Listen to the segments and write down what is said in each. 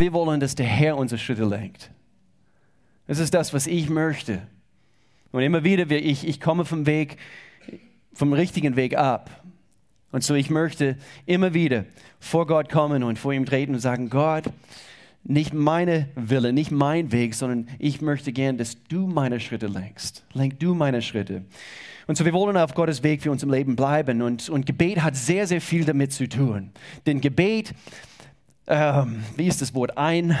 Wir wollen, dass der Herr unsere Schritte lenkt. Das ist das, was ich möchte. Und immer wieder, ich, ich komme vom Weg, vom richtigen Weg ab. Und so ich möchte immer wieder vor Gott kommen und vor ihm treten und sagen, Gott, nicht meine Wille, nicht mein Weg, sondern ich möchte gern, dass du meine Schritte lenkst. Lenk du meine Schritte. Und so wir wollen auf Gottes Weg für uns im Leben bleiben. Und, und Gebet hat sehr, sehr viel damit zu tun. Denn Gebet, ähm, wie ist das Wort? Ein,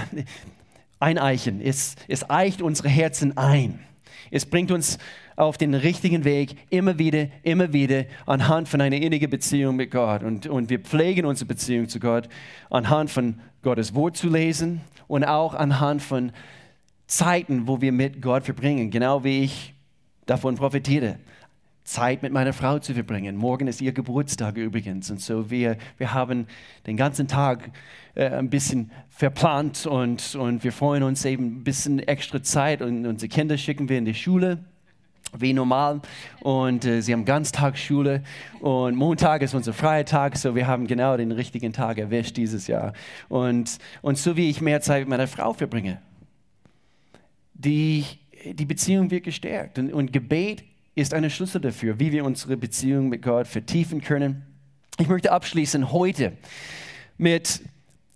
eineichen. Es, es eicht unsere Herzen ein. Es bringt uns auf den richtigen Weg, immer wieder, immer wieder, anhand von einer innigen Beziehung mit Gott. Und, und wir pflegen unsere Beziehung zu Gott anhand von Gottes Wort zu lesen und auch anhand von Zeiten, wo wir mit Gott verbringen, genau wie ich davon profitiere. Zeit mit meiner Frau zu verbringen. Morgen ist ihr Geburtstag übrigens. Und so wir, wir haben den ganzen Tag äh, ein bisschen verplant und, und wir freuen uns eben ein bisschen extra Zeit und unsere Kinder schicken wir in die Schule wie normal und äh, sie haben Ganztagsschule und Montag ist unser freier Tag, so wir haben genau den richtigen Tag erwischt dieses Jahr. Und, und so wie ich mehr Zeit mit meiner Frau verbringe, die, die Beziehung wird gestärkt und, und Gebet ist eine Schlüssel dafür, wie wir unsere Beziehung mit Gott vertiefen können. Ich möchte abschließen heute mit,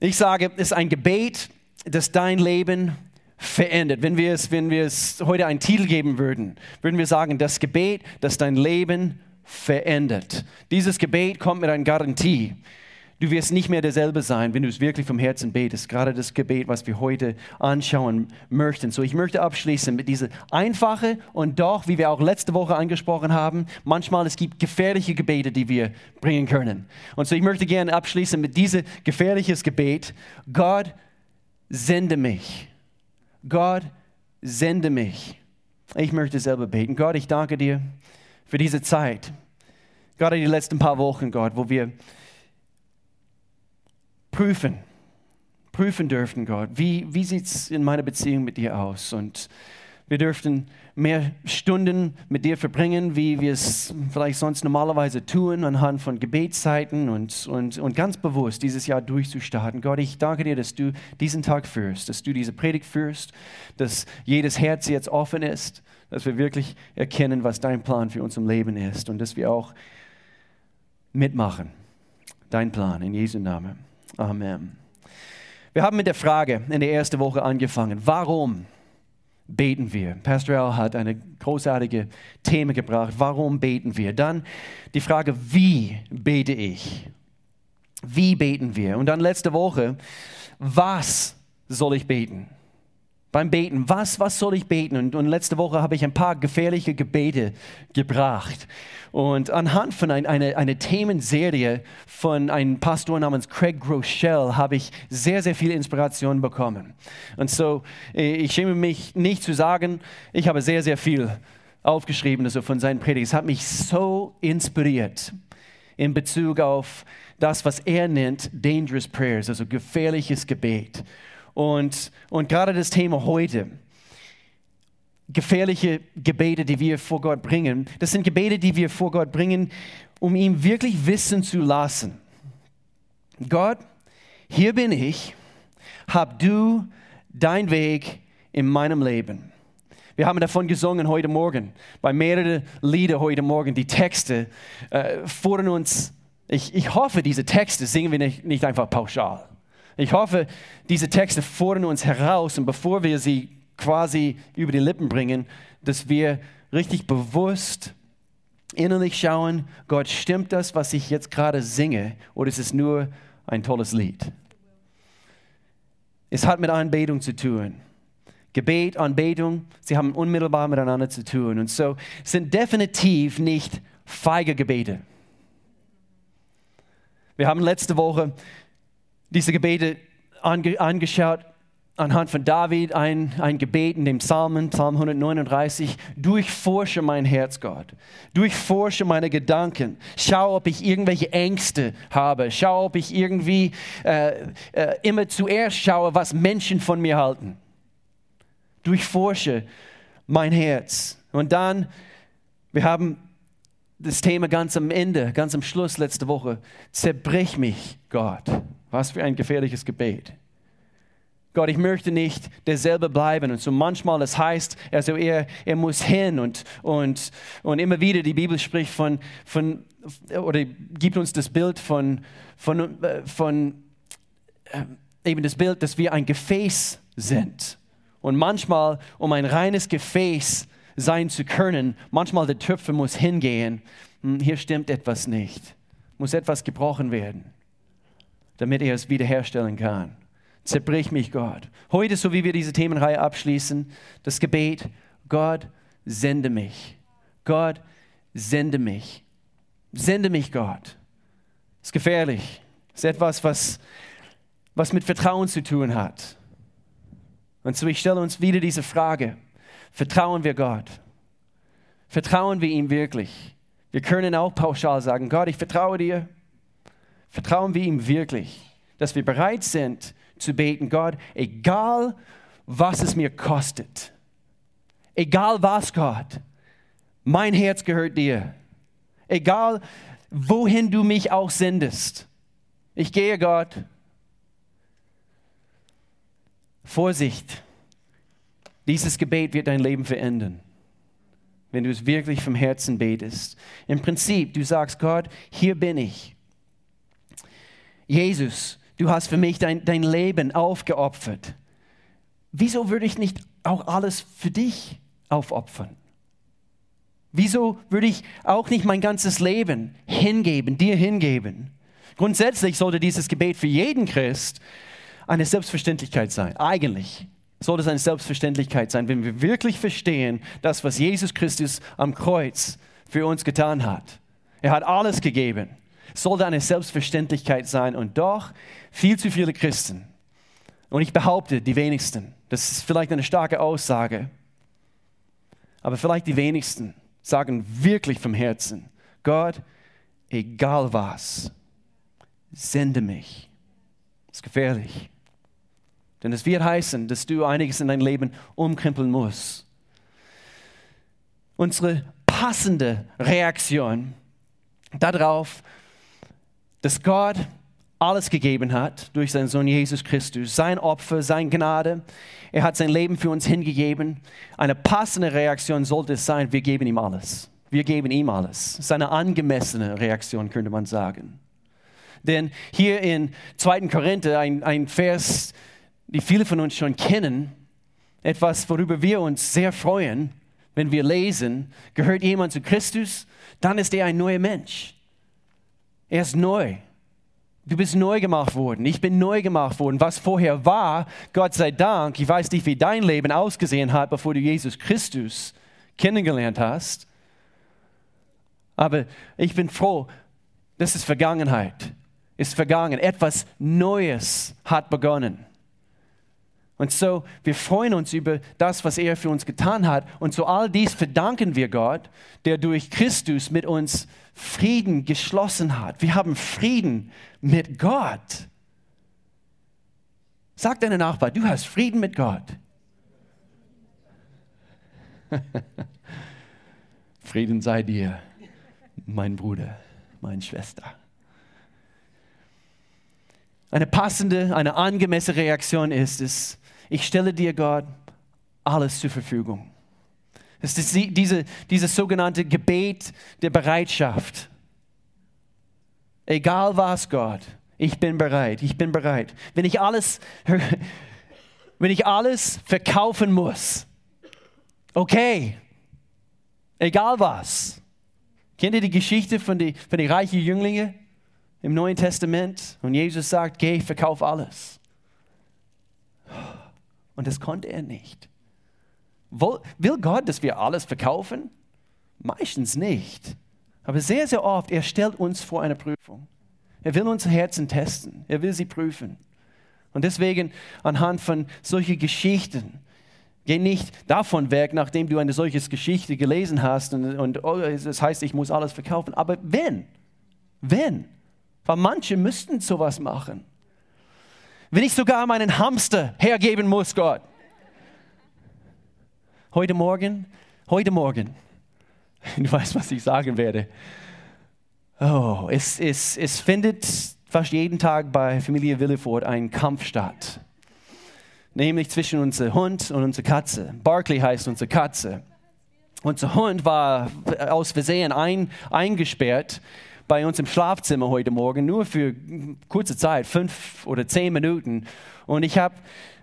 ich sage, es ist ein Gebet, das dein Leben verändert. Wenn wir, es, wenn wir es heute einen Titel geben würden, würden wir sagen, das Gebet, das dein Leben verändert. Dieses Gebet kommt mit einer Garantie. Du wirst nicht mehr derselbe sein, wenn du es wirklich vom Herzen betest. Gerade das Gebet, was wir heute anschauen möchten. So, ich möchte abschließen mit dieser einfache und doch, wie wir auch letzte Woche angesprochen haben, manchmal es gibt gefährliche Gebete, die wir bringen können. Und so, ich möchte gerne abschließen mit diesem gefährliches Gebet. Gott, sende mich. Gott, sende mich. Ich möchte selber beten. Gott, ich danke dir für diese Zeit. Gerade die letzten paar Wochen, Gott, wo wir prüfen, prüfen dürfen, Gott, wie, wie sieht es in meiner Beziehung mit dir aus? Und wir dürften mehr Stunden mit dir verbringen, wie wir es vielleicht sonst normalerweise tun, anhand von Gebetszeiten und, und, und ganz bewusst dieses Jahr durchzustarten. Gott, ich danke dir, dass du diesen Tag führst, dass du diese Predigt führst, dass jedes Herz jetzt offen ist, dass wir wirklich erkennen, was dein Plan für uns im Leben ist und dass wir auch mitmachen. Dein Plan in Jesu Namen. Amen. Wir haben mit der Frage in der ersten Woche angefangen. Warum? beten wir. Pastor Al hat eine großartige Thema gebracht. Warum beten wir? Dann die Frage, wie bete ich? Wie beten wir? Und dann letzte Woche, was soll ich beten? Beim Beten. Was, was soll ich beten? Und, und letzte Woche habe ich ein paar gefährliche Gebete gebracht. Und anhand von ein, einer eine Themenserie von einem Pastor namens Craig Groeschel habe ich sehr, sehr viel Inspiration bekommen. Und so, äh, ich schäme mich nicht zu sagen, ich habe sehr, sehr viel aufgeschrieben also von seinen Predigten. Es hat mich so inspiriert in Bezug auf das, was er nennt Dangerous Prayers, also gefährliches Gebet. Und, und gerade das Thema heute, gefährliche Gebete, die wir vor Gott bringen, das sind Gebete, die wir vor Gott bringen, um ihm wirklich wissen zu lassen. Gott, hier bin ich, hab du dein Weg in meinem Leben. Wir haben davon gesungen heute Morgen, bei mehreren Lieder heute Morgen, die Texte äh, fordern uns, ich, ich hoffe, diese Texte singen wir nicht, nicht einfach pauschal. Ich hoffe, diese Texte fordern uns heraus und bevor wir sie quasi über die Lippen bringen, dass wir richtig bewusst innerlich schauen, Gott, stimmt das, was ich jetzt gerade singe, oder ist es nur ein tolles Lied? Es hat mit Anbetung zu tun. Gebet, Anbetung, sie haben unmittelbar miteinander zu tun. Und so sind definitiv nicht feige Gebete. Wir haben letzte Woche diese Gebete ange, angeschaut anhand von David, ein, ein Gebet in dem Psalmen, Psalm 139, durchforsche mein Herz, Gott, durchforsche meine Gedanken, schau, ob ich irgendwelche Ängste habe, schau, ob ich irgendwie äh, äh, immer zuerst schaue, was Menschen von mir halten. Durchforsche mein Herz. Und dann, wir haben das Thema ganz am Ende, ganz am Schluss letzte Woche, zerbrich mich, Gott. Was für ein gefährliches Gebet. Gott, ich möchte nicht derselbe bleiben. Und so manchmal, das heißt, also er, er muss hin und, und, und immer wieder die Bibel spricht von, von oder gibt uns das Bild von, von, von äh, eben das Bild, dass wir ein Gefäß sind. Und manchmal, um ein reines Gefäß sein zu können, manchmal der Töpfer muss hingehen, hm, hier stimmt etwas nicht, muss etwas gebrochen werden, damit er es wiederherstellen kann. Zerbrich mich, Gott. Heute, so wie wir diese Themenreihe abschließen, das Gebet, Gott, sende mich. Gott, sende mich. Sende mich, Gott. Ist gefährlich. Ist etwas, was, was mit Vertrauen zu tun hat. Und so ich stelle uns wieder diese Frage. Vertrauen wir Gott? Vertrauen wir ihm wirklich? Wir können auch pauschal sagen, Gott, ich vertraue dir. Vertrauen wir ihm wirklich, dass wir bereit sind, zu beten, Gott, egal was es mir kostet, egal was, Gott, mein Herz gehört dir. Egal wohin du mich auch sendest. Ich gehe, Gott. Vorsicht, dieses Gebet wird dein Leben verändern, wenn du es wirklich vom Herzen betest. Im Prinzip, du sagst, Gott, hier bin ich. Jesus, Du hast für mich dein, dein Leben aufgeopfert. Wieso würde ich nicht auch alles für dich aufopfern? Wieso würde ich auch nicht mein ganzes Leben hingeben, dir hingeben? Grundsätzlich sollte dieses Gebet für jeden Christ eine Selbstverständlichkeit sein. Eigentlich sollte es eine Selbstverständlichkeit sein, wenn wir wirklich verstehen, das, was Jesus Christus am Kreuz für uns getan hat. Er hat alles gegeben sollte eine Selbstverständlichkeit sein. Und doch viel zu viele Christen, und ich behaupte die wenigsten, das ist vielleicht eine starke Aussage, aber vielleicht die wenigsten sagen wirklich vom Herzen, Gott, egal was, sende mich. Das ist gefährlich. Denn es wird heißen, dass du einiges in dein Leben umkrempeln musst. Unsere passende Reaktion darauf dass Gott alles gegeben hat durch seinen Sohn Jesus Christus, sein Opfer, sein Gnade. Er hat sein Leben für uns hingegeben. Eine passende Reaktion sollte es sein, wir geben ihm alles. Wir geben ihm alles. Das ist eine angemessene Reaktion, könnte man sagen. Denn hier in 2. Korinther, ein, ein Vers, die viele von uns schon kennen, etwas, worüber wir uns sehr freuen, wenn wir lesen, gehört jemand zu Christus, dann ist er ein neuer Mensch. Er ist neu. Du bist neu gemacht worden. Ich bin neu gemacht worden. Was vorher war, Gott sei Dank, ich weiß nicht, wie dein Leben ausgesehen hat, bevor du Jesus Christus kennengelernt hast. Aber ich bin froh, das ist Vergangenheit. Ist vergangen. Etwas Neues hat begonnen. Und so, wir freuen uns über das, was er für uns getan hat. Und so all dies verdanken wir Gott, der durch Christus mit uns Frieden geschlossen hat. Wir haben Frieden mit Gott. Sag deinem Nachbar, du hast Frieden mit Gott. Frieden sei dir, mein Bruder, meine Schwester. Eine passende, eine angemessene Reaktion ist es, ich stelle dir Gott alles zur Verfügung. Es ist diese, dieses sogenannte Gebet der Bereitschaft. Egal was, Gott, ich bin bereit, ich bin bereit. Wenn ich alles, wenn ich alles verkaufen muss, okay, egal was. Kennt ihr die Geschichte von den von die reichen Jünglingen im Neuen Testament? Und Jesus sagt, geh, verkauf alles. Und das konnte er nicht. Will Gott, dass wir alles verkaufen? Meistens nicht. Aber sehr, sehr oft, er stellt uns vor eine Prüfung. Er will unsere Herzen testen. Er will sie prüfen. Und deswegen anhand von solchen Geschichten, geh nicht davon weg, nachdem du eine solche Geschichte gelesen hast und, und oh, das heißt, ich muss alles verkaufen. Aber wenn, wenn, weil manche müssten sowas machen. Wenn ich sogar meinen Hamster hergeben muss, Gott, heute Morgen, heute Morgen, du weißt, was ich sagen werde. Oh, es, es, es findet fast jeden Tag bei Familie Willeford ein Kampf statt nämlich zwischen unserem Hund und unserer Katze. Barkley heißt unsere Katze. Unser Hund war aus Versehen ein, eingesperrt bei uns im Schlafzimmer heute Morgen, nur für kurze Zeit, fünf oder zehn Minuten. Und ich habe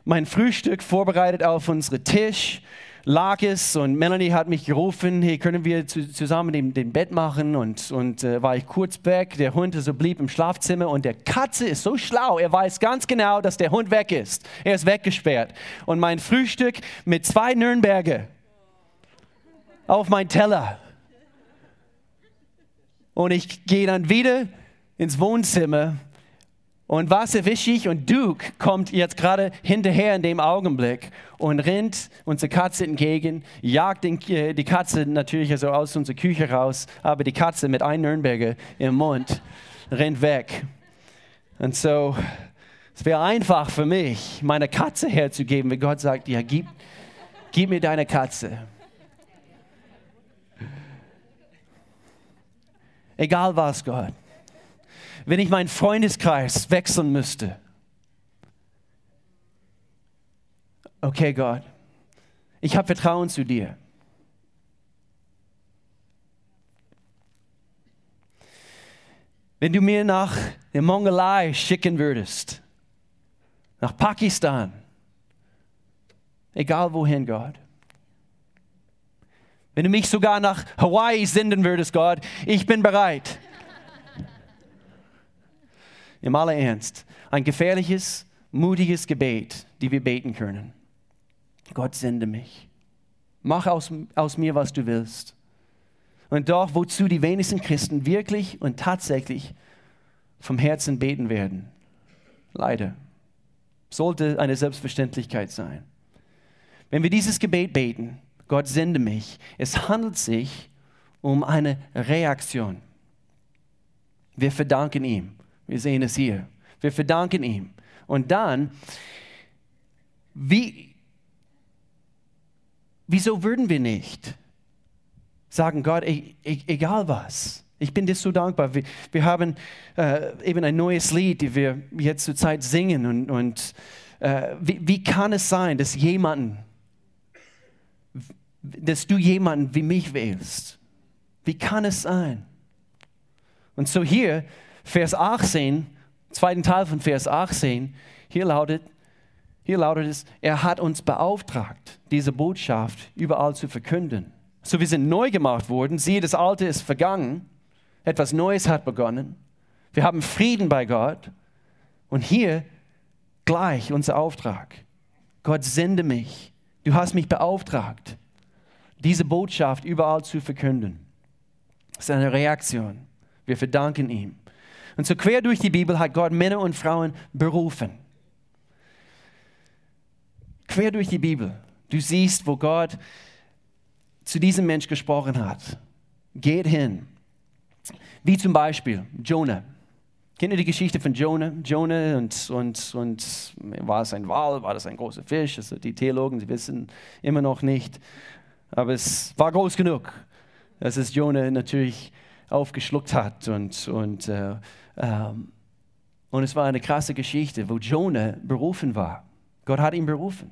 mein Frühstück vorbereitet auf unseren Tisch lag es und Melanie hat mich gerufen, hey, können wir zusammen den, Bett machen und, und äh, war ich kurz weg, der Hund so blieb im Schlafzimmer und der Katze ist so schlau, er weiß ganz genau, dass der Hund weg ist. Er ist weggesperrt und mein Frühstück mit zwei Nürnberger auf mein Teller. Und ich gehe dann wieder ins Wohnzimmer und was erwische ich? Und Duke kommt jetzt gerade hinterher in dem Augenblick und rennt unsere Katze entgegen, jagt den, äh, die Katze natürlich also aus unserer Küche raus, aber die Katze mit einem Nürnberger im Mund rennt weg. Und so, es wäre einfach für mich, meine Katze herzugeben, wenn Gott sagt, ja, gib, gib mir deine Katze. Egal was, Gott wenn ich meinen Freundeskreis wechseln müsste. Okay, Gott, ich habe Vertrauen zu dir. Wenn du mir nach der Mongolei schicken würdest, nach Pakistan, egal wohin, Gott. Wenn du mich sogar nach Hawaii senden würdest, Gott, ich bin bereit im aller Ernst, ein gefährliches, mutiges Gebet, die wir beten können. Gott sende mich. Mach aus, aus mir, was du willst. Und doch, wozu die wenigsten Christen wirklich und tatsächlich vom Herzen beten werden. Leider. Sollte eine Selbstverständlichkeit sein. Wenn wir dieses Gebet beten, Gott sende mich, es handelt sich um eine Reaktion. Wir verdanken ihm wir sehen es hier. Wir verdanken ihm. Und dann, wie, wieso würden wir nicht sagen, Gott, e, e, egal was, ich bin dir so dankbar. Wir, wir haben äh, eben ein neues Lied, das wir jetzt zur Zeit singen. Und, und äh, wie, wie kann es sein, dass jemanden, dass du jemanden wie mich wählst? Wie kann es sein? Und so hier Vers 18, zweiten Teil von Vers 18, hier lautet, hier lautet es, er hat uns beauftragt, diese Botschaft überall zu verkünden. So, wir sind neu gemacht worden. Siehe, das Alte ist vergangen. Etwas Neues hat begonnen. Wir haben Frieden bei Gott. Und hier gleich unser Auftrag. Gott sende mich. Du hast mich beauftragt, diese Botschaft überall zu verkünden. Das ist eine Reaktion. Wir verdanken ihm. Und so quer durch die Bibel hat Gott Männer und Frauen berufen. Quer durch die Bibel. Du siehst, wo Gott zu diesem Mensch gesprochen hat. Geht hin. Wie zum Beispiel Jonah. Kennt ihr die Geschichte von Jonah? Jonah und, und, und war es ein Wal, war das ein großer Fisch? Also die Theologen, sie wissen immer noch nicht. Aber es war groß genug, dass es Jonah natürlich aufgeschluckt hat und, und äh, und es war eine krasse Geschichte, wo Jonah berufen war. Gott hat ihn berufen.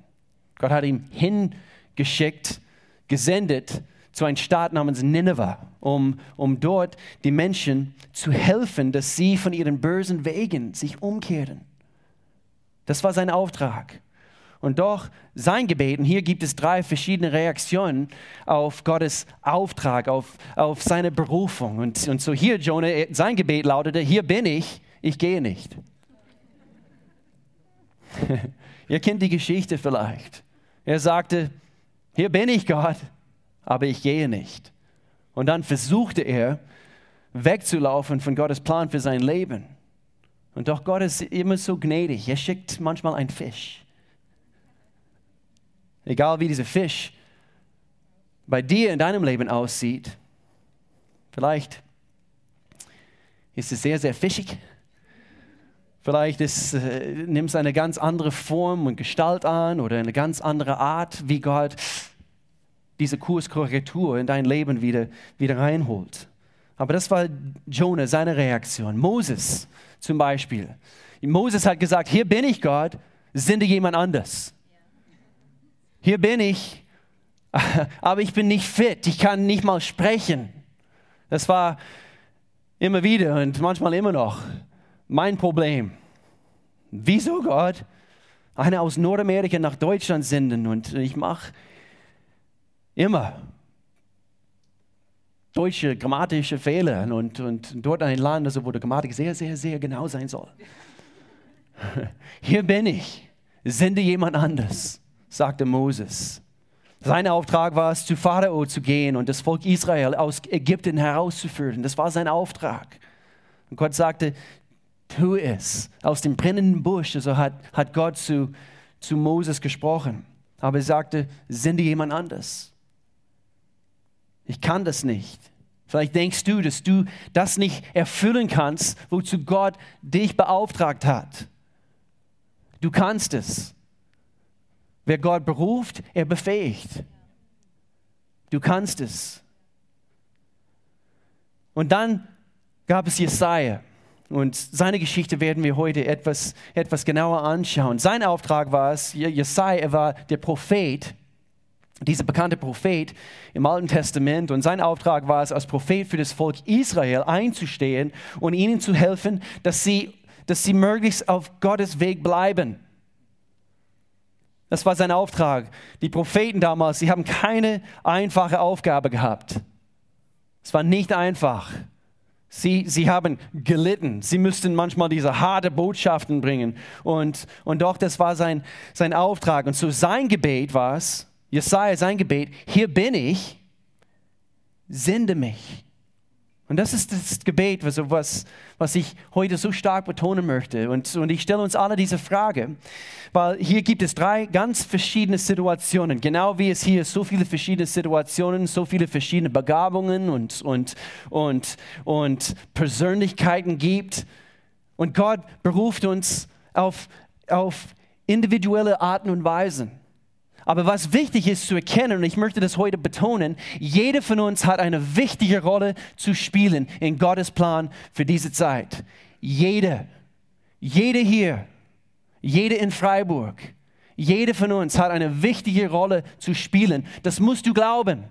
Gott hat ihn hingeschickt, gesendet zu einer Stadt namens Nineveh, um, um dort die Menschen zu helfen, dass sie von ihren bösen Wegen sich umkehren. Das war sein Auftrag. Und doch sein Gebet, und hier gibt es drei verschiedene Reaktionen auf Gottes Auftrag, auf, auf seine Berufung. Und, und so hier, Jonah, sein Gebet lautete, hier bin ich, ich gehe nicht. Ihr kennt die Geschichte vielleicht. Er sagte, hier bin ich Gott, aber ich gehe nicht. Und dann versuchte er, wegzulaufen von Gottes Plan für sein Leben. Und doch Gott ist immer so gnädig. Er schickt manchmal einen Fisch egal wie dieser Fisch bei dir in deinem Leben aussieht, vielleicht ist es sehr, sehr fischig. Vielleicht ist, äh, nimmt es eine ganz andere Form und Gestalt an oder eine ganz andere Art, wie Gott diese Kurskorrektur in dein Leben wieder, wieder reinholt. Aber das war Jonah, seine Reaktion. Moses zum Beispiel. Moses hat gesagt, hier bin ich Gott, sende jemand anders. Hier bin ich, aber ich bin nicht fit, ich kann nicht mal sprechen. Das war immer wieder und manchmal immer noch mein Problem. Wieso Gott? Eine aus Nordamerika nach Deutschland senden und ich mache immer deutsche grammatische Fehler und, und dort ein Land, also wo die Grammatik sehr, sehr, sehr genau sein soll. Hier bin ich, sende jemand anders, sagte Moses. Sein Auftrag war es, zu Pharao zu gehen und das Volk Israel aus Ägypten herauszuführen. Das war sein Auftrag. Und Gott sagte, tu es. Aus dem brennenden Busch, also hat, hat Gott zu, zu Moses gesprochen. Aber er sagte, sende jemand anders. Ich kann das nicht. Vielleicht denkst du, dass du das nicht erfüllen kannst, wozu Gott dich beauftragt hat. Du kannst es. Wer Gott beruft, er befähigt. Du kannst es. Und dann gab es Jesaja. Und seine Geschichte werden wir heute etwas, etwas genauer anschauen. Sein Auftrag war es, Jesaja war der Prophet, dieser bekannte Prophet im Alten Testament. Und sein Auftrag war es, als Prophet für das Volk Israel einzustehen und ihnen zu helfen, dass sie, dass sie möglichst auf Gottes Weg bleiben. Das war sein Auftrag. Die Propheten damals, sie haben keine einfache Aufgabe gehabt. Es war nicht einfach. Sie, sie haben gelitten. Sie müssten manchmal diese harte Botschaften bringen. Und, und doch, das war sein, sein Auftrag. Und so sein Gebet war es, Jesaja, sein Gebet, hier bin ich, sende mich. Und das ist das Gebet, was, was ich heute so stark betonen möchte. Und, und ich stelle uns alle diese Frage, weil hier gibt es drei ganz verschiedene Situationen. Genau wie es hier so viele verschiedene Situationen, so viele verschiedene Begabungen und, und, und, und Persönlichkeiten gibt. Und Gott beruft uns auf, auf individuelle Arten und Weisen. Aber was wichtig ist zu erkennen, und ich möchte das heute betonen, jeder von uns hat eine wichtige Rolle zu spielen in Gottes Plan für diese Zeit. Jeder, jeder hier, jeder in Freiburg, jeder von uns hat eine wichtige Rolle zu spielen. Das musst du glauben.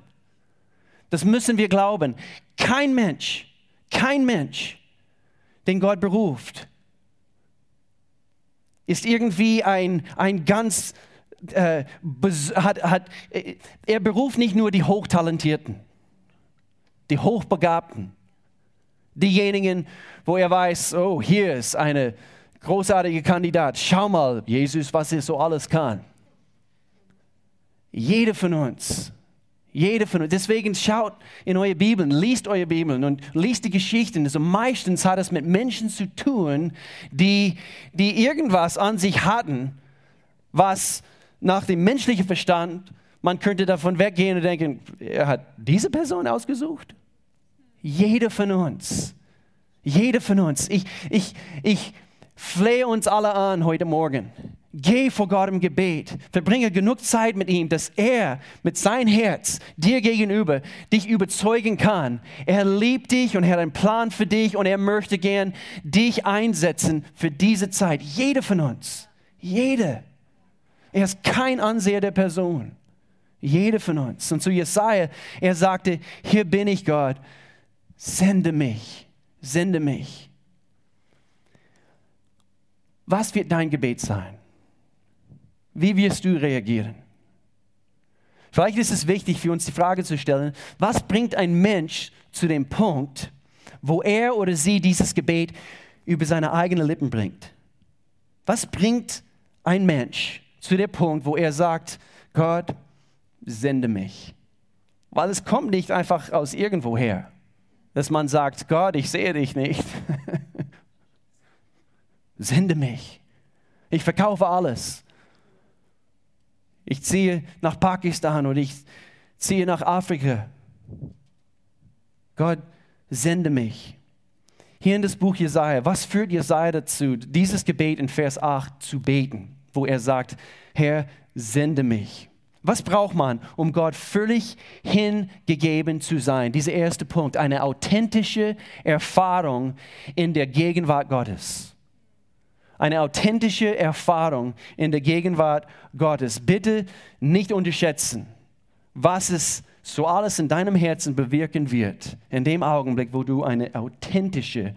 Das müssen wir glauben. Kein Mensch, kein Mensch, den Gott beruft, ist irgendwie ein, ein ganz äh, hat, hat, äh, er beruft nicht nur die Hochtalentierten, die Hochbegabten, diejenigen, wo er weiß, oh, hier ist eine großartige Kandidat. Schau mal, Jesus, was er so alles kann. Jeder von uns, jeder von uns. Deswegen schaut in eure Bibeln, liest eure Bibeln und liest die Geschichten. Also meistens hat es mit Menschen zu tun, die, die irgendwas an sich hatten, was nach dem menschlichen Verstand, man könnte davon weggehen und denken, er hat diese Person ausgesucht. Jeder von uns, jeder von uns. Ich, ich, ich flehe uns alle an heute Morgen. Geh vor Gott im Gebet. Verbringe genug Zeit mit ihm, dass er mit seinem Herz dir gegenüber dich überzeugen kann. Er liebt dich und er hat einen Plan für dich und er möchte gern dich einsetzen für diese Zeit. Jeder von uns. Jeder. Er ist kein Anseher der Person. Jede von uns. Und zu Jesaja, er sagte: Hier bin ich, Gott, sende mich, sende mich. Was wird dein Gebet sein? Wie wirst du reagieren? Vielleicht ist es wichtig für uns die Frage zu stellen, was bringt ein Mensch zu dem Punkt, wo er oder sie dieses Gebet über seine eigenen Lippen bringt? Was bringt ein Mensch zu dem Punkt, wo er sagt, Gott, sende mich. Weil es kommt nicht einfach aus irgendwoher, dass man sagt, Gott, ich sehe dich nicht. sende mich. Ich verkaufe alles. Ich ziehe nach Pakistan und ich ziehe nach Afrika. Gott, sende mich. Hier in das Buch Jesaja, was führt Jesaja dazu, dieses Gebet in Vers 8 zu beten? Wo er sagt, Herr, sende mich. Was braucht man, um Gott völlig hingegeben zu sein? Dieser erste Punkt, eine authentische Erfahrung in der Gegenwart Gottes. eine authentische Erfahrung in der Gegenwart Gottes. Bitte nicht unterschätzen, was es so alles in deinem Herzen bewirken wird, in dem Augenblick, wo du eine authentische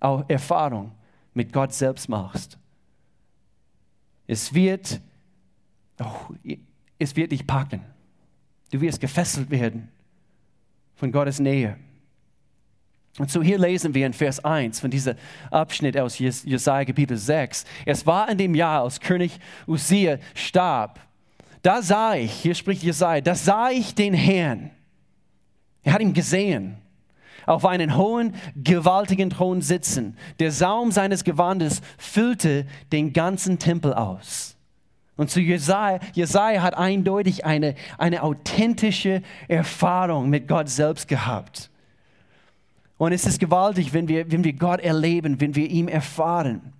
Erfahrung mit Gott selbst machst. Es wird, oh, es wird dich packen. Du wirst gefesselt werden von Gottes Nähe. Und so hier lesen wir in Vers 1 von diesem Abschnitt aus Jesaja Kapitel 6. Es war in dem Jahr, als König Uziah starb. Da sah ich, hier spricht Jesaja, da sah ich den Herrn. Er hat ihn gesehen. Auf einen hohen, gewaltigen Thron sitzen. Der Saum seines Gewandes füllte den ganzen Tempel aus. Und zu Jesaja, Jesaja hat eindeutig eine, eine authentische Erfahrung mit Gott selbst gehabt. Und es ist gewaltig, wenn wir, wenn wir Gott erleben, wenn wir ihn erfahren.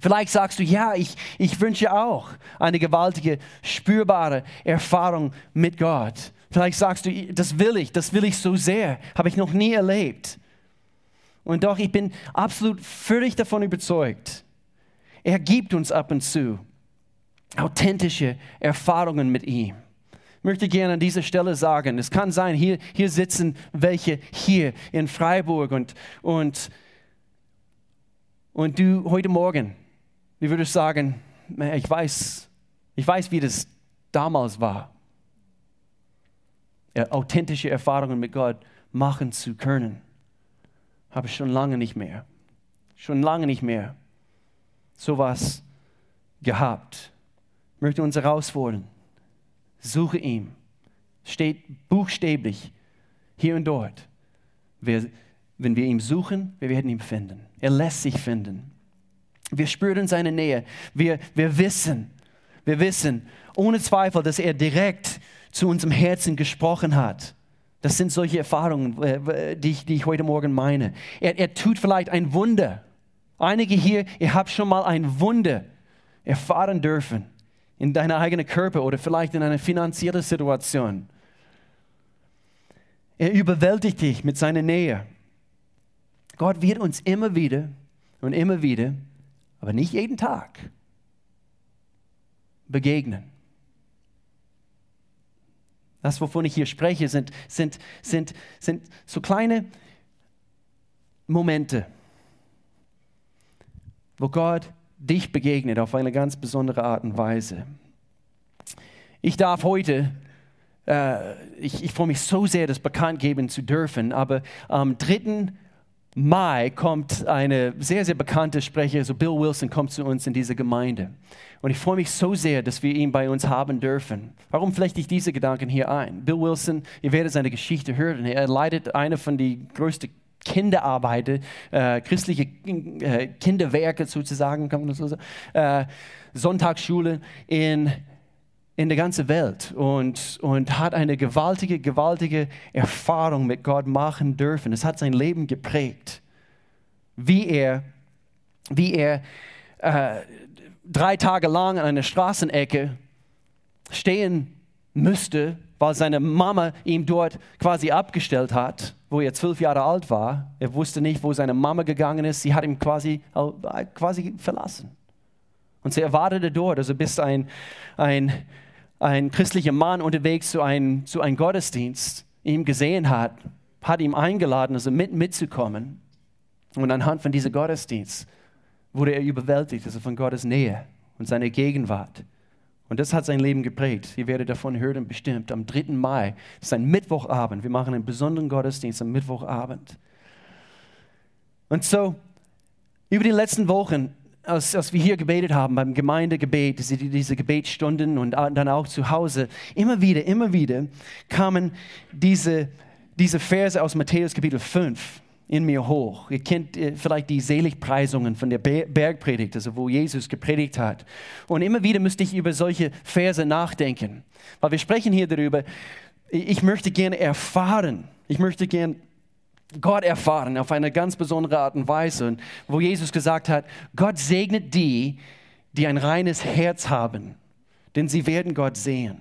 Vielleicht sagst du, ja, ich, ich wünsche auch eine gewaltige, spürbare Erfahrung mit Gott. Vielleicht sagst du, das will ich, das will ich so sehr, habe ich noch nie erlebt. Und doch, ich bin absolut völlig davon überzeugt, er gibt uns ab und zu authentische Erfahrungen mit ihm. Ich möchte gerne an dieser Stelle sagen, es kann sein, hier, hier sitzen welche hier in Freiburg und, und, und du heute Morgen, wie würdest du sagen, ich weiß, ich weiß, wie das damals war, authentische Erfahrungen mit Gott machen zu können. Habe ich schon lange nicht mehr, schon lange nicht mehr sowas gehabt möchte uns herausfordern. Suche ihn. Steht buchstäblich hier und dort. Wir, wenn wir ihn suchen, wir werden ihn finden. Er lässt sich finden. Wir spüren seine Nähe. Wir, wir wissen, wir wissen ohne Zweifel, dass er direkt zu unserem Herzen gesprochen hat. Das sind solche Erfahrungen, äh, die ich, die ich heute Morgen meine. Er, er tut vielleicht ein Wunder. Einige hier, ihr habt schon mal ein Wunder erfahren dürfen in deiner eigenen Körper oder vielleicht in einer finanziellen Situation. Er überwältigt dich mit seiner Nähe. Gott wird uns immer wieder und immer wieder, aber nicht jeden Tag, begegnen. Das, wovon ich hier spreche, sind, sind, sind, sind so kleine Momente, wo Gott dich begegnet auf eine ganz besondere Art und Weise. Ich darf heute, äh, ich, ich freue mich so sehr, das bekannt geben zu dürfen, aber am 3. Mai kommt eine sehr, sehr bekannte Sprecher, so Bill Wilson, kommt zu uns in diese Gemeinde. Und ich freue mich so sehr, dass wir ihn bei uns haben dürfen. Warum flechte ich diese Gedanken hier ein? Bill Wilson, ihr werdet seine Geschichte hören. Er leitet eine von den größten Kinderarbeit, äh, christliche äh, Kinderwerke sozusagen, kann man das so sagen, äh, Sonntagsschule in, in der ganzen Welt und, und hat eine gewaltige, gewaltige Erfahrung mit Gott machen dürfen. Es hat sein Leben geprägt, wie er, wie er äh, drei Tage lang an einer Straßenecke stehen müsste, weil seine Mama ihm dort quasi abgestellt hat wo er zwölf Jahre alt war. Er wusste nicht, wo seine Mama gegangen ist. Sie hat ihn quasi, quasi verlassen. Und sie erwartete dort, also bis ein, ein, ein christlicher Mann unterwegs zu einem, zu einem Gottesdienst ihn gesehen hat, hat ihn eingeladen, also mit, mitzukommen. Und anhand von diesem Gottesdienst wurde er überwältigt, also von Gottes Nähe und seiner Gegenwart. Und das hat sein Leben geprägt. Ihr werdet davon hören bestimmt am 3. Mai. Das ist ein Mittwochabend. Wir machen einen besonderen Gottesdienst am Mittwochabend. Und so, über die letzten Wochen, als, als wir hier gebetet haben, beim Gemeindegebet, diese, diese Gebetsstunden und dann auch zu Hause, immer wieder, immer wieder kamen diese, diese Verse aus Matthäus Kapitel 5 in mir hoch. Ihr kennt äh, vielleicht die Seligpreisungen von der Bergpredigt, also wo Jesus gepredigt hat. Und immer wieder müsste ich über solche Verse nachdenken, weil wir sprechen hier darüber, ich möchte gerne erfahren, ich möchte gerne Gott erfahren auf eine ganz besondere Art und Weise, wo Jesus gesagt hat, Gott segnet die, die ein reines Herz haben, denn sie werden Gott sehen.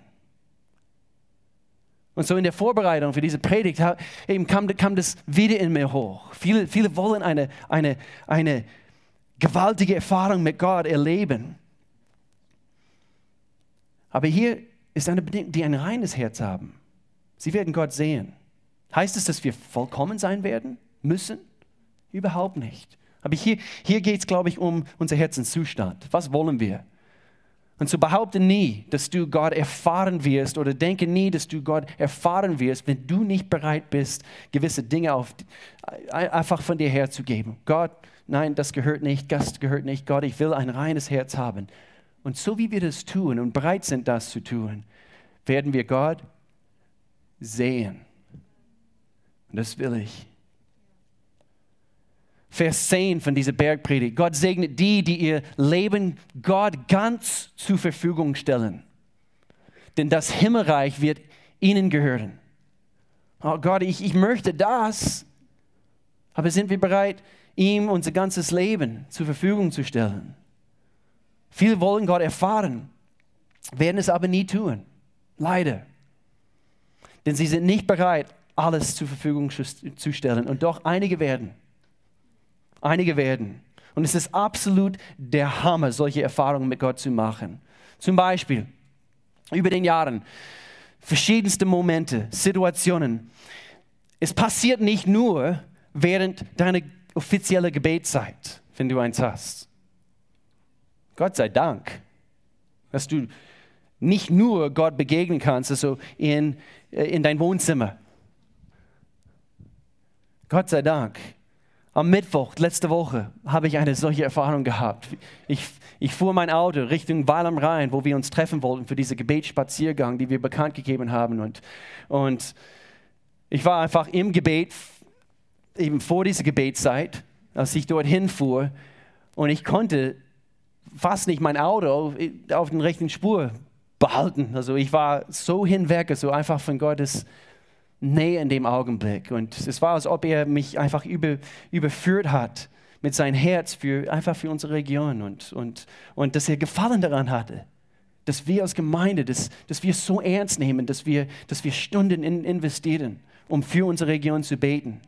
Und so in der Vorbereitung für diese Predigt eben kam, kam das wieder in mir hoch. Viele, viele wollen eine, eine, eine, gewaltige Erfahrung mit Gott erleben. Aber hier ist eine Bedingung, die ein reines Herz haben. Sie werden Gott sehen. Heißt es, dass wir vollkommen sein werden müssen? Überhaupt nicht. Aber hier, hier geht es, glaube ich, um unser Herzenszustand. Was wollen wir? Und zu behaupten nie, dass du Gott erfahren wirst oder denke nie, dass du Gott erfahren wirst, wenn du nicht bereit bist, gewisse Dinge auf, einfach von dir herzugeben. Gott, nein, das gehört nicht, das gehört nicht. Gott, ich will ein reines Herz haben. Und so wie wir das tun und bereit sind, das zu tun, werden wir Gott sehen. Und das will ich. Vers 10 von dieser Bergpredigt. Gott segnet die, die ihr Leben Gott ganz zur Verfügung stellen. Denn das Himmelreich wird ihnen gehören. Oh Gott, ich, ich möchte das. Aber sind wir bereit, ihm unser ganzes Leben zur Verfügung zu stellen? Viele wollen Gott erfahren, werden es aber nie tun. Leider. Denn sie sind nicht bereit, alles zur Verfügung zu stellen. Und doch einige werden. Einige werden. Und es ist absolut der Hammer, solche Erfahrungen mit Gott zu machen. Zum Beispiel über den Jahren verschiedenste Momente, Situationen. Es passiert nicht nur während deiner offiziellen Gebetszeit, wenn du eins hast. Gott sei Dank, dass du nicht nur Gott begegnen kannst, also in, äh, in dein Wohnzimmer. Gott sei Dank am Mittwoch, letzte Woche, habe ich eine solche Erfahrung gehabt. Ich, ich fuhr mein Auto Richtung Weil am Rhein, wo wir uns treffen wollten für diesen Gebetsspaziergang, die wir bekannt gegeben haben. Und, und ich war einfach im Gebet, eben vor dieser Gebetszeit, als ich dorthin fuhr. Und ich konnte fast nicht mein Auto auf den rechten Spur behalten. Also ich war so hinweg, so einfach von Gottes Nähe in dem Augenblick. Und es war, als ob er mich einfach über, überführt hat mit seinem Herz für, einfach für unsere Region und, und, und dass er Gefallen daran hatte. Dass wir als Gemeinde, dass, dass wir es so ernst nehmen, dass wir, dass wir Stunden in, investieren, um für unsere Region zu beten.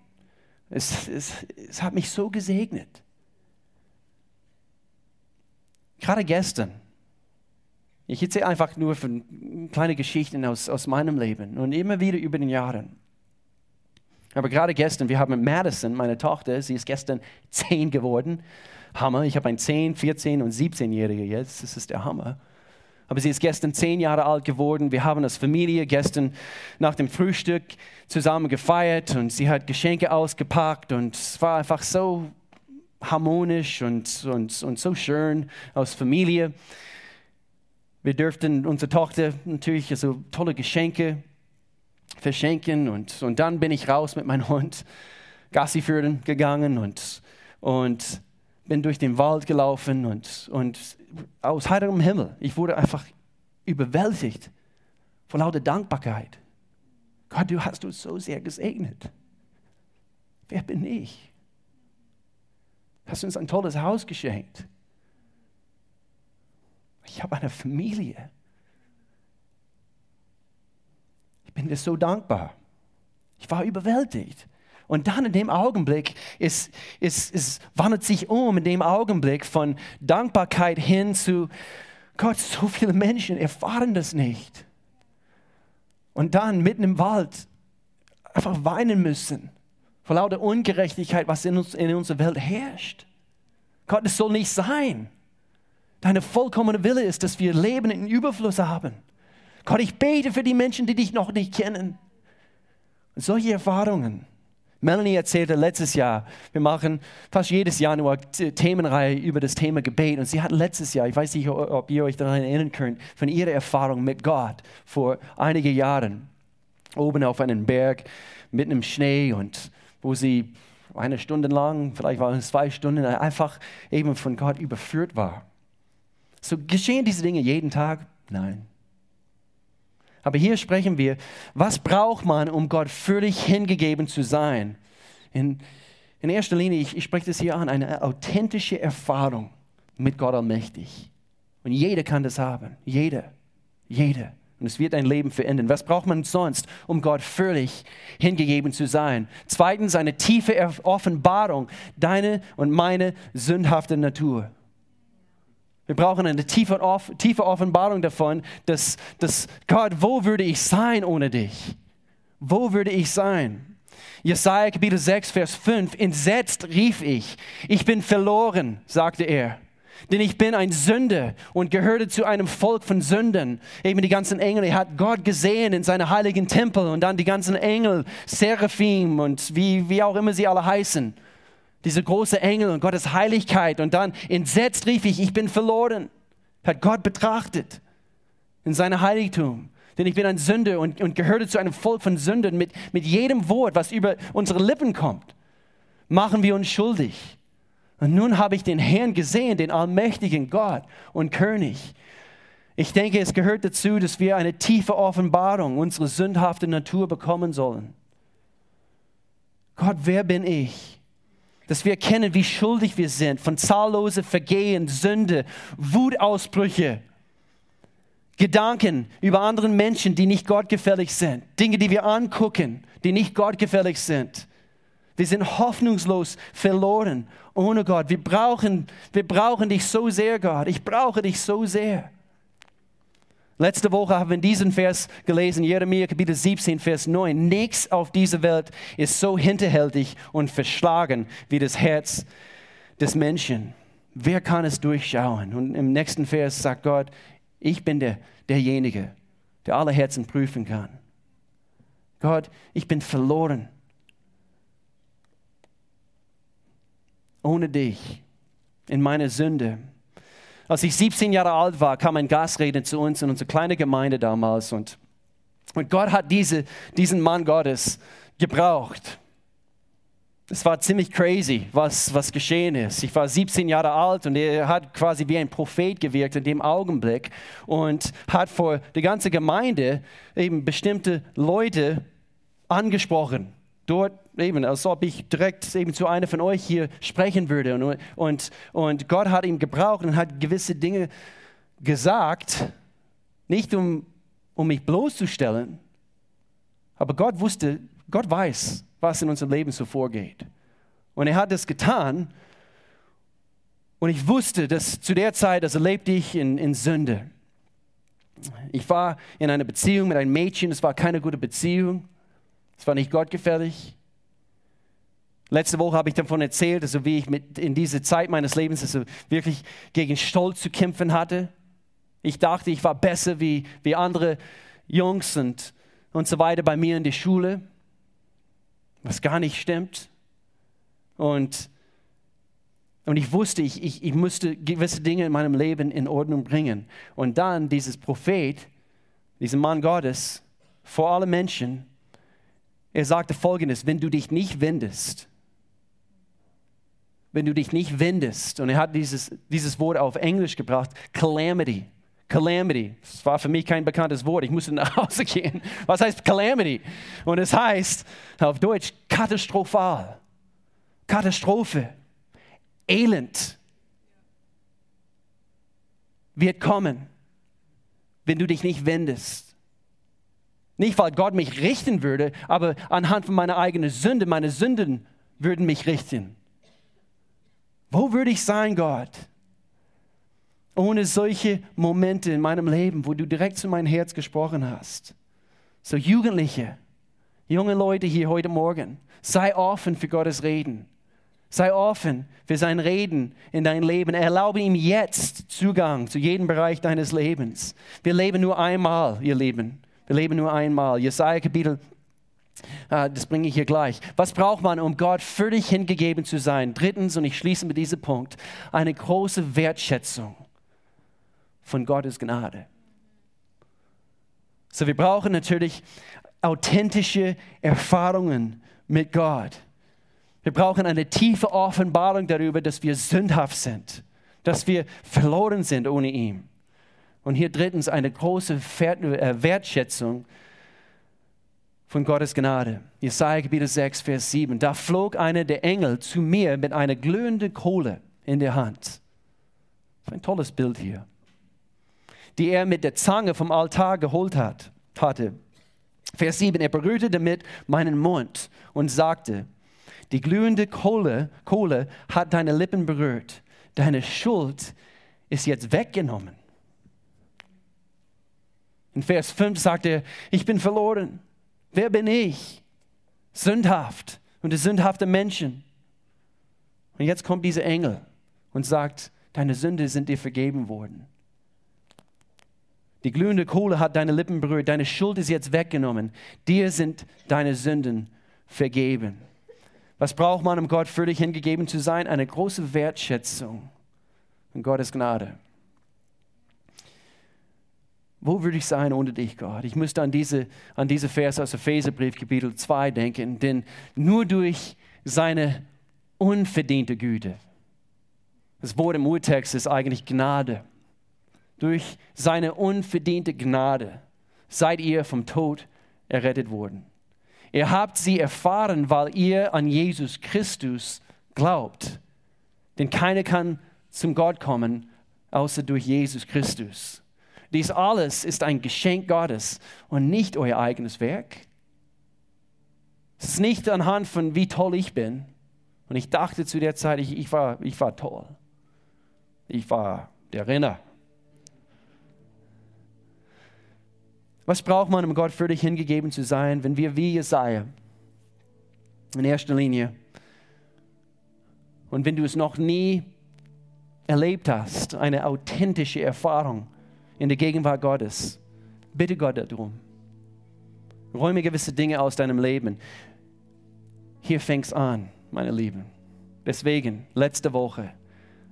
Es, es, es hat mich so gesegnet. Gerade gestern ich erzähle einfach nur von kleine Geschichten aus, aus meinem Leben und immer wieder über den Jahren. Aber gerade gestern, wir haben Madison, meine Tochter, sie ist gestern zehn geworden. Hammer. Ich habe ein 10, 14 und 17-Jährige jetzt. Das ist der Hammer. Aber sie ist gestern zehn Jahre alt geworden. Wir haben als Familie gestern nach dem Frühstück zusammen gefeiert und sie hat Geschenke ausgepackt und es war einfach so harmonisch und, und, und so schön als Familie. Wir dürften unsere Tochter natürlich so tolle Geschenke verschenken und, und dann bin ich raus mit meinem Hund Gassi führen gegangen und, und bin durch den Wald gelaufen und, und aus heiterem Himmel, ich wurde einfach überwältigt von lauter Dankbarkeit. Gott, du hast uns so sehr gesegnet. Wer bin ich? Hast uns ein tolles Haus geschenkt. Ich habe eine Familie. Ich bin dir so dankbar. Ich war überwältigt. Und dann in dem Augenblick, es, es, es wandelt sich um, in dem Augenblick von Dankbarkeit hin zu, Gott, so viele Menschen erfahren das nicht. Und dann mitten im Wald einfach weinen müssen vor lauter Ungerechtigkeit, was in, uns, in unserer Welt herrscht. Gott, es soll nicht sein. Deine vollkommene Wille ist, dass wir Leben in Überfluss haben. Gott, ich bete für die Menschen, die dich noch nicht kennen. Und solche Erfahrungen. Melanie erzählte letztes Jahr, wir machen fast jedes Januar Themenreihe über das Thema Gebet. Und sie hat letztes Jahr, ich weiß nicht, ob ihr euch daran erinnern könnt, von ihrer Erfahrung mit Gott vor einigen Jahren, oben auf einem Berg, mitten im Schnee und wo sie eine Stunde lang, vielleicht waren es zwei Stunden, einfach eben von Gott überführt war. So geschehen diese Dinge jeden Tag? Nein. Aber hier sprechen wir, was braucht man, um Gott völlig hingegeben zu sein? In, in erster Linie, ich, ich spreche das hier an, eine authentische Erfahrung mit Gott allmächtig. Und jeder kann das haben. Jeder. Jeder. und es wird dein Leben verändern. Was braucht man sonst, um Gott völlig hingegeben zu sein? Zweitens, eine tiefe Offenbarung deine und meine sündhafte Natur. Wir brauchen eine tiefe, tiefe Offenbarung davon, dass, dass Gott, wo würde ich sein ohne dich? Wo würde ich sein? Jesaja Kapitel 6, Vers 5. Entsetzt rief ich, ich bin verloren, sagte er. Denn ich bin ein Sünder und gehörte zu einem Volk von Sündern. Eben die ganzen Engel. Er hat Gott gesehen in seinem heiligen Tempel und dann die ganzen Engel, Seraphim und wie, wie auch immer sie alle heißen. Diese große Engel und Gottes Heiligkeit. Und dann entsetzt rief ich, ich bin verloren. Hat Gott betrachtet in seinem Heiligtum denn ich bin ein Sünder und, und gehörte zu einem Volk von Sündern. Mit, mit jedem Wort, was über unsere Lippen kommt, machen wir uns schuldig. Und nun habe ich den Herrn gesehen, den allmächtigen Gott und König. Ich denke, es gehört dazu, dass wir eine tiefe Offenbarung unserer sündhaften Natur bekommen sollen. Gott, wer bin ich? Dass wir erkennen, wie schuldig wir sind von zahllosen Vergehen, Sünde, Wutausbrüche, Gedanken über anderen Menschen, die nicht gottgefällig sind. Dinge, die wir angucken, die nicht gottgefällig sind. Wir sind hoffnungslos verloren ohne Gott. Wir brauchen, wir brauchen dich so sehr, Gott. Ich brauche dich so sehr. Letzte Woche haben wir diesen Vers gelesen, Jeremia Kapitel 17, Vers 9. Nichts auf dieser Welt ist so hinterhältig und verschlagen wie das Herz des Menschen. Wer kann es durchschauen? Und im nächsten Vers sagt Gott, ich bin der, derjenige, der alle Herzen prüfen kann. Gott, ich bin verloren. Ohne dich, in meiner Sünde. Als ich 17 Jahre alt war, kam ein Gastredner zu uns in unsere kleine Gemeinde damals und, und Gott hat diese, diesen Mann Gottes gebraucht es war ziemlich crazy, was, was geschehen ist. Ich war 17 Jahre alt und er hat quasi wie ein Prophet gewirkt in dem Augenblick und hat vor der ganzen Gemeinde eben bestimmte Leute angesprochen. Dort eben, als ob ich direkt eben zu einer von euch hier sprechen würde. Und, und, und Gott hat ihn gebraucht und hat gewisse Dinge gesagt, nicht um, um mich bloßzustellen, aber Gott wusste, Gott weiß, was in unserem Leben so vorgeht. Und er hat das getan. Und ich wusste, dass zu der Zeit, also lebte ich in, in Sünde. Ich war in einer Beziehung mit einem Mädchen, es war keine gute Beziehung. Es war nicht gottgefällig. Letzte Woche habe ich davon erzählt, also wie ich mit, in dieser Zeit meines Lebens also wirklich gegen Stolz zu kämpfen hatte. Ich dachte, ich war besser wie, wie andere Jungs und, und so weiter bei mir in der Schule was gar nicht stimmt. Und, und ich wusste, ich, ich, ich musste gewisse Dinge in meinem Leben in Ordnung bringen. Und dann dieses Prophet, dieser Mann Gottes, vor allen Menschen, er sagte folgendes, wenn du dich nicht wendest, wenn du dich nicht wendest, und er hat dieses, dieses Wort auf Englisch gebracht, Calamity, Calamity. Das war für mich kein bekanntes Wort. Ich musste nach Hause gehen. Was heißt Calamity? Und es heißt auf Deutsch katastrophal. Katastrophe. Elend wird kommen, wenn du dich nicht wendest. Nicht, weil Gott mich richten würde, aber anhand von meiner eigenen Sünde, meine Sünden würden mich richten. Wo würde ich sein, Gott? ohne solche Momente in meinem Leben, wo du direkt zu meinem Herz gesprochen hast. So Jugendliche, junge Leute hier heute Morgen, sei offen für Gottes Reden. Sei offen für sein Reden in dein Leben. Erlaube ihm jetzt Zugang zu jedem Bereich deines Lebens. Wir leben nur einmal, ihr Lieben. Wir leben nur einmal. Jesaja Kapitel das bringe ich hier gleich. Was braucht man, um Gott völlig hingegeben zu sein? Drittens, und ich schließe mit diesem Punkt, eine große Wertschätzung von Gottes Gnade. So, wir brauchen natürlich authentische Erfahrungen mit Gott. Wir brauchen eine tiefe Offenbarung darüber, dass wir sündhaft sind, dass wir verloren sind ohne ihn. Und hier drittens eine große äh, Wertschätzung von Gottes Gnade. Jesaja Kapitel 6, Vers 7. Da flog einer der Engel zu mir mit einer glühenden Kohle in der Hand. Das ist ein tolles Bild hier. die er mit der Zange vom Altar geholt hat, hatte. Vers 7, er berührte damit meinen Mund und sagte, die glühende Kohle, Kohle hat deine Lippen berührt. Deine Schuld ist jetzt weggenommen. In Vers 5 sagt er, ich bin verloren. Wer bin ich? Sündhaft und der sündhafte Menschen. Und jetzt kommt dieser Engel und sagt, deine Sünde sind dir vergeben worden. Die glühende Kohle hat deine Lippen berührt, deine Schuld ist jetzt weggenommen. Dir sind deine Sünden vergeben. Was braucht man, um Gott völlig hingegeben zu sein? Eine große Wertschätzung von Gottes Gnade. Wo würde ich sein ohne dich, Gott? Ich müsste an diese, an diese Vers aus Epheserbrief, Kapitel 2 denken, denn nur durch seine unverdiente Güte, das Wort im Urtext ist eigentlich Gnade, durch seine unverdiente Gnade seid ihr vom Tod errettet worden. Ihr habt sie erfahren, weil ihr an Jesus Christus glaubt. Denn keiner kann zum Gott kommen, außer durch Jesus Christus. Dies alles ist ein Geschenk Gottes und nicht euer eigenes Werk. Es ist nicht anhand von, wie toll ich bin. Und ich dachte zu der Zeit, ich, ich, war, ich war toll. Ich war der Renner. Was braucht man, um Gott für dich hingegeben zu sein, wenn wir wie Jesaja in erster Linie und wenn du es noch nie erlebt hast, eine authentische Erfahrung in der Gegenwart Gottes, bitte Gott darum. Räume gewisse Dinge aus deinem Leben. Hier fängt's an, meine Lieben. Deswegen, letzte Woche,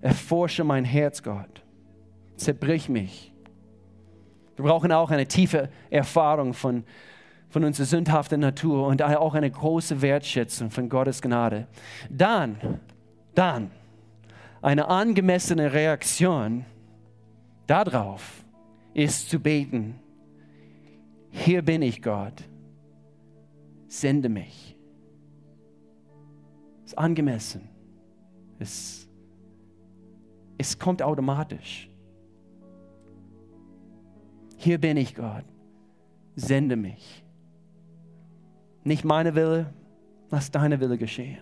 erforsche mein Herz, Gott. Zerbrich mich wir brauchen auch eine tiefe Erfahrung von, von unserer sündhaften Natur und auch eine große Wertschätzung von Gottes Gnade. Dann, dann eine angemessene Reaktion darauf ist zu beten, hier bin ich Gott, sende mich. Ist angemessen. Es, es kommt automatisch. Hier bin ich, Gott. Sende mich. Nicht meine Wille, lass deine Wille geschehen.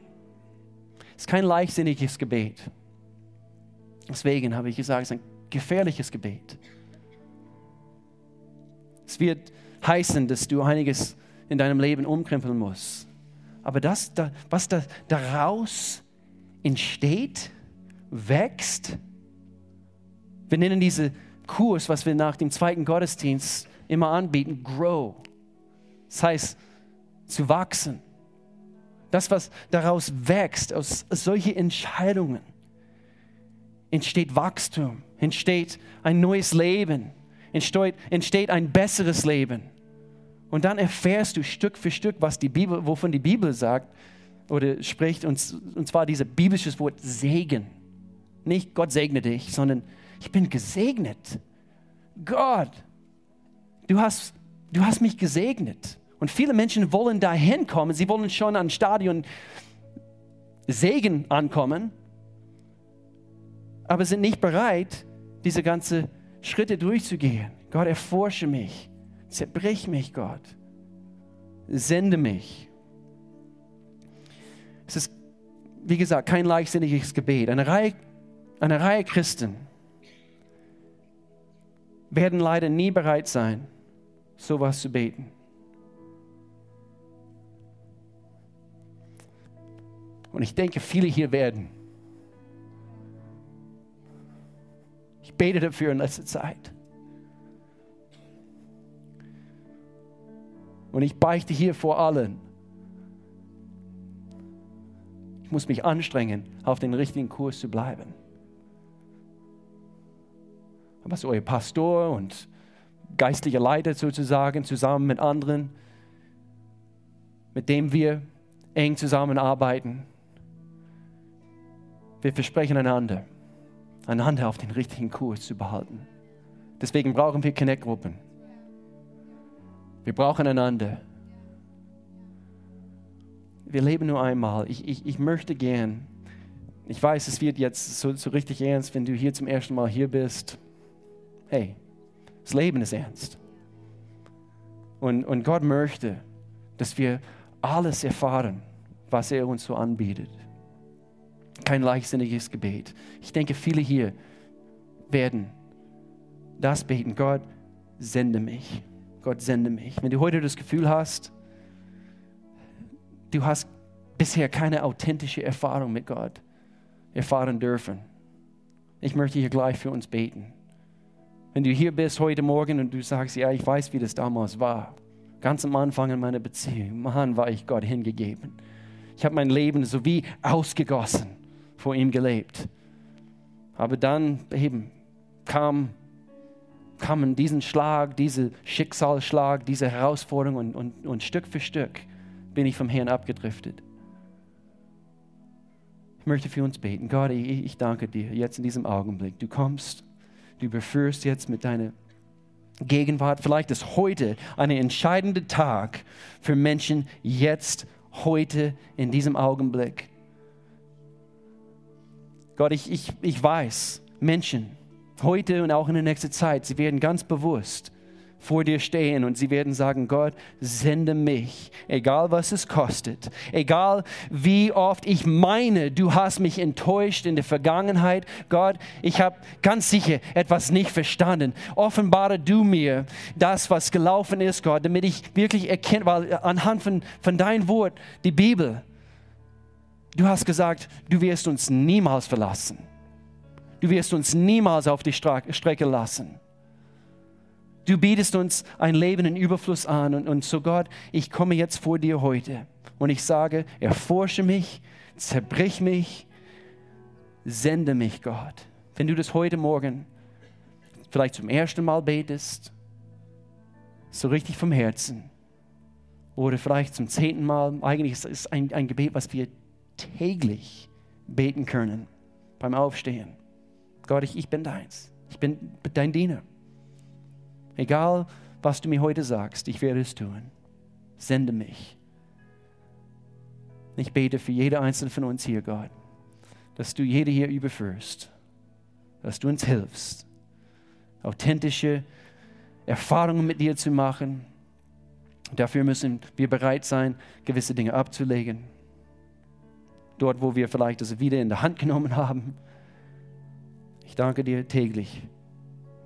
Es ist kein leichtsinniges Gebet. Deswegen habe ich gesagt, es ist ein gefährliches Gebet. Es wird heißen, dass du einiges in deinem Leben umkrempeln musst. Aber das, was daraus entsteht, wächst, wir nennen diese Kurs, was wir nach dem zweiten Gottesdienst immer anbieten, grow. Das heißt, zu wachsen. Das, was daraus wächst, aus solchen Entscheidungen, entsteht Wachstum, entsteht ein neues Leben, entsteht, entsteht ein besseres Leben. Und dann erfährst du Stück für Stück, was die Bibel, wovon die Bibel sagt oder spricht, und, und zwar dieses biblische Wort Segen. Nicht Gott segne dich, sondern ich bin gesegnet. Gott, du hast, du hast mich gesegnet. Und viele Menschen wollen dahin kommen, sie wollen schon an Stadion Segen ankommen, aber sind nicht bereit, diese ganzen Schritte durchzugehen. Gott, erforsche mich, zerbrich mich, Gott, sende mich. Es ist, wie gesagt, kein leichtsinniges Gebet. Eine Reihe, eine Reihe Christen werden leider nie bereit sein, sowas zu beten. Und ich denke, viele hier werden. Ich bete dafür in letzter Zeit. Und ich beichte hier vor allen. Ich muss mich anstrengen, auf den richtigen Kurs zu bleiben was euer Pastor und geistlicher Leiter sozusagen zusammen mit anderen, mit dem wir eng zusammenarbeiten. Wir versprechen einander, einander auf den richtigen Kurs zu behalten. Deswegen brauchen wir Connect-Gruppen. Wir brauchen einander. Wir leben nur einmal. Ich, ich, ich möchte gern, ich weiß, es wird jetzt so, so richtig ernst, wenn du hier zum ersten Mal hier bist hey, Das Leben ist ernst. Und, und Gott möchte, dass wir alles erfahren, was er uns so anbietet. Kein leichtsinniges Gebet. Ich denke, viele hier werden das beten. Gott, sende mich. Gott, sende mich. Wenn du heute das Gefühl hast, du hast bisher keine authentische Erfahrung mit Gott erfahren dürfen, ich möchte hier gleich für uns beten. Wenn du hier bist heute Morgen und du sagst, ja, ich weiß, wie das damals war, ganz am Anfang in meiner Beziehung, Mann, war ich Gott hingegeben. Ich habe mein Leben so wie ausgegossen vor ihm gelebt. Aber dann eben kam, kamen diesen Schlag, diese Schicksalsschlag, diese Herausforderung und, und, und Stück für Stück bin ich vom Herrn abgedriftet. Ich möchte für uns beten. Gott, ich, ich danke dir jetzt in diesem Augenblick. Du kommst, du überführst jetzt mit deiner Gegenwart. Vielleicht ist heute ein entscheidender Tag für Menschen, jetzt, heute, in diesem Augenblick. Gott, ich, ich, ich weiß, Menschen, heute und auch in der nächsten Zeit, sie werden ganz bewusst vor dir stehen und sie werden sagen, Gott, sende mich, egal was es kostet, egal wie oft ich meine, du hast mich enttäuscht in der Vergangenheit. Gott, ich habe ganz sicher etwas nicht verstanden. Offenbare du mir das, was gelaufen ist, Gott, damit ich wirklich erkenne, weil anhand von, von deinem Wort, die Bibel, du hast gesagt, du wirst uns niemals verlassen. Du wirst uns niemals auf die Strecke lassen. Du bietest uns ein Leben in Überfluss an. Und, und so Gott, ich komme jetzt vor dir heute und ich sage, erforsche mich, zerbrich mich, sende mich, Gott. Wenn du das heute Morgen vielleicht zum ersten Mal betest, so richtig vom Herzen, oder vielleicht zum zehnten Mal, eigentlich ist es ein, ein Gebet, was wir täglich beten können beim Aufstehen. Gott, ich, ich bin deins. Ich bin dein Diener. Egal, was du mir heute sagst, ich werde es tun. Sende mich. Ich bete für jede einzelne von uns hier, Gott, dass du jede hier überführst, dass du uns hilfst, authentische Erfahrungen mit dir zu machen. Dafür müssen wir bereit sein, gewisse Dinge abzulegen. Dort, wo wir vielleicht das wieder in der Hand genommen haben. Ich danke dir täglich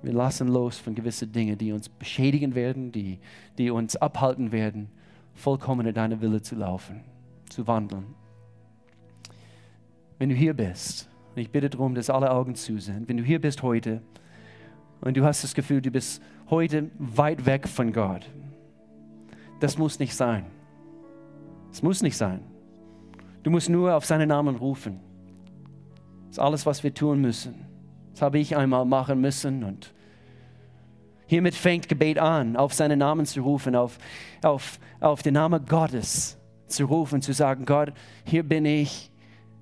wir lassen los von gewissen Dingen, die uns beschädigen werden, die, die uns abhalten werden, vollkommen in deine Wille zu laufen, zu wandeln. Wenn du hier bist, und ich bitte darum, dass alle Augen zu sind, wenn du hier bist heute und du hast das Gefühl, du bist heute weit weg von Gott, das muss nicht sein. Es muss nicht sein. Du musst nur auf seinen Namen rufen. Das ist alles, was wir tun müssen. Das habe ich einmal machen müssen und hiermit fängt Gebet an, auf seinen Namen zu rufen, auf, auf, auf den Namen Gottes zu rufen, zu sagen, Gott, hier bin ich,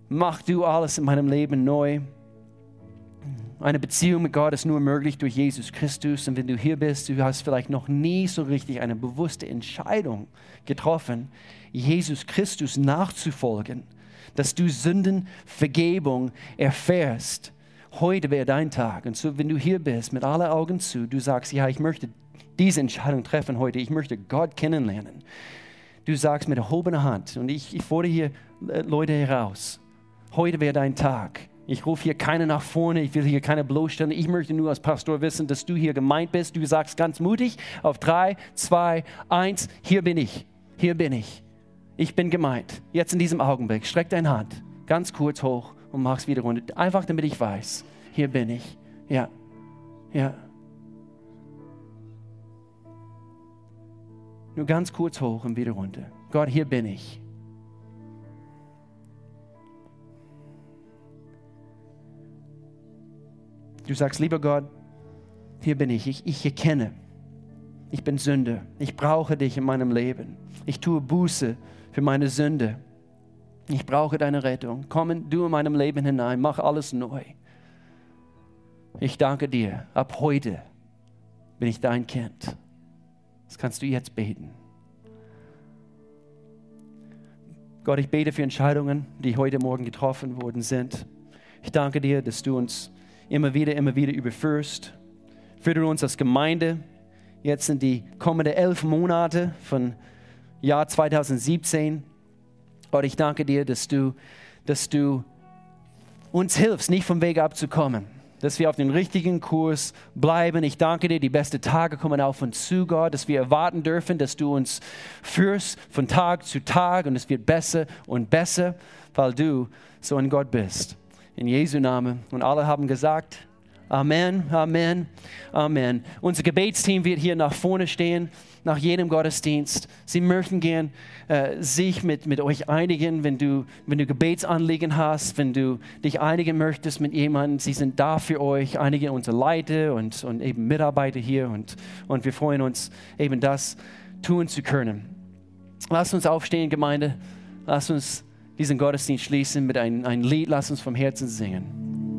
mach du alles in meinem Leben neu. Eine Beziehung mit Gott ist nur möglich durch Jesus Christus. Und wenn du hier bist, du hast vielleicht noch nie so richtig eine bewusste Entscheidung getroffen, Jesus Christus nachzufolgen, dass du Sündenvergebung erfährst heute wäre dein Tag. Und so, wenn du hier bist, mit aller Augen zu, du sagst, ja, ich möchte diese Entscheidung treffen heute, ich möchte Gott kennenlernen. Du sagst mit erhobener Hand, und ich, ich fordere hier äh, Leute heraus, heute wäre dein Tag. Ich rufe hier keinen nach vorne, ich will hier keine bloßstellen. Ich möchte nur als Pastor wissen, dass du hier gemeint bist. Du sagst ganz mutig auf drei, zwei, eins, hier bin ich, hier bin ich. Ich bin gemeint. Jetzt in diesem Augenblick, streck deine Hand ganz kurz hoch und mach's wieder runter. Einfach damit ich weiß, hier bin ich. Ja, ja. Nur ganz kurz hoch und wieder runter. Gott, hier bin ich. Du sagst, lieber Gott, hier bin ich. Ich, ich erkenne, ich bin Sünde. Ich brauche dich in meinem Leben. Ich tue Buße für meine Sünde. Ich brauche deine Rettung. Komm du in meinem Leben hinein, mach alles neu. Ich danke dir. Ab heute bin ich dein Kind. Das kannst du jetzt beten. Gott, ich bete für Entscheidungen, die heute Morgen getroffen worden sind. Ich danke dir, dass du uns immer wieder, immer wieder überführst du uns als Gemeinde jetzt in die kommenden elf Monate von Jahr 2017, Gott, ich danke dir, dass du, dass du uns hilfst, nicht vom Weg abzukommen dass wir auf dem richtigen Kurs bleiben. Ich danke dir, die besten Tage kommen auf uns zu, Gott, dass wir erwarten dürfen, dass du uns führst von Tag zu Tag und es wird besser und besser, weil du so ein Gott bist. In Jesu Namen. Und alle haben gesagt, Amen, Amen, Amen. Unser Gebetsteam wird hier nach vorne stehen, nach jedem Gottesdienst. Sie möchten gern äh, sich mit, mit euch einigen, wenn du, wenn du Gebetsanliegen hast, wenn du dich einigen möchtest mit jemandem. Sie sind da für euch, einige unserer Leiter und, und eben Mitarbeiter hier. Und, und wir freuen uns, eben das tun zu können. Lasst uns aufstehen, Gemeinde. Lasst uns diesen Gottesdienst schließen mit einem, einem Lied. Lasst uns vom Herzen singen.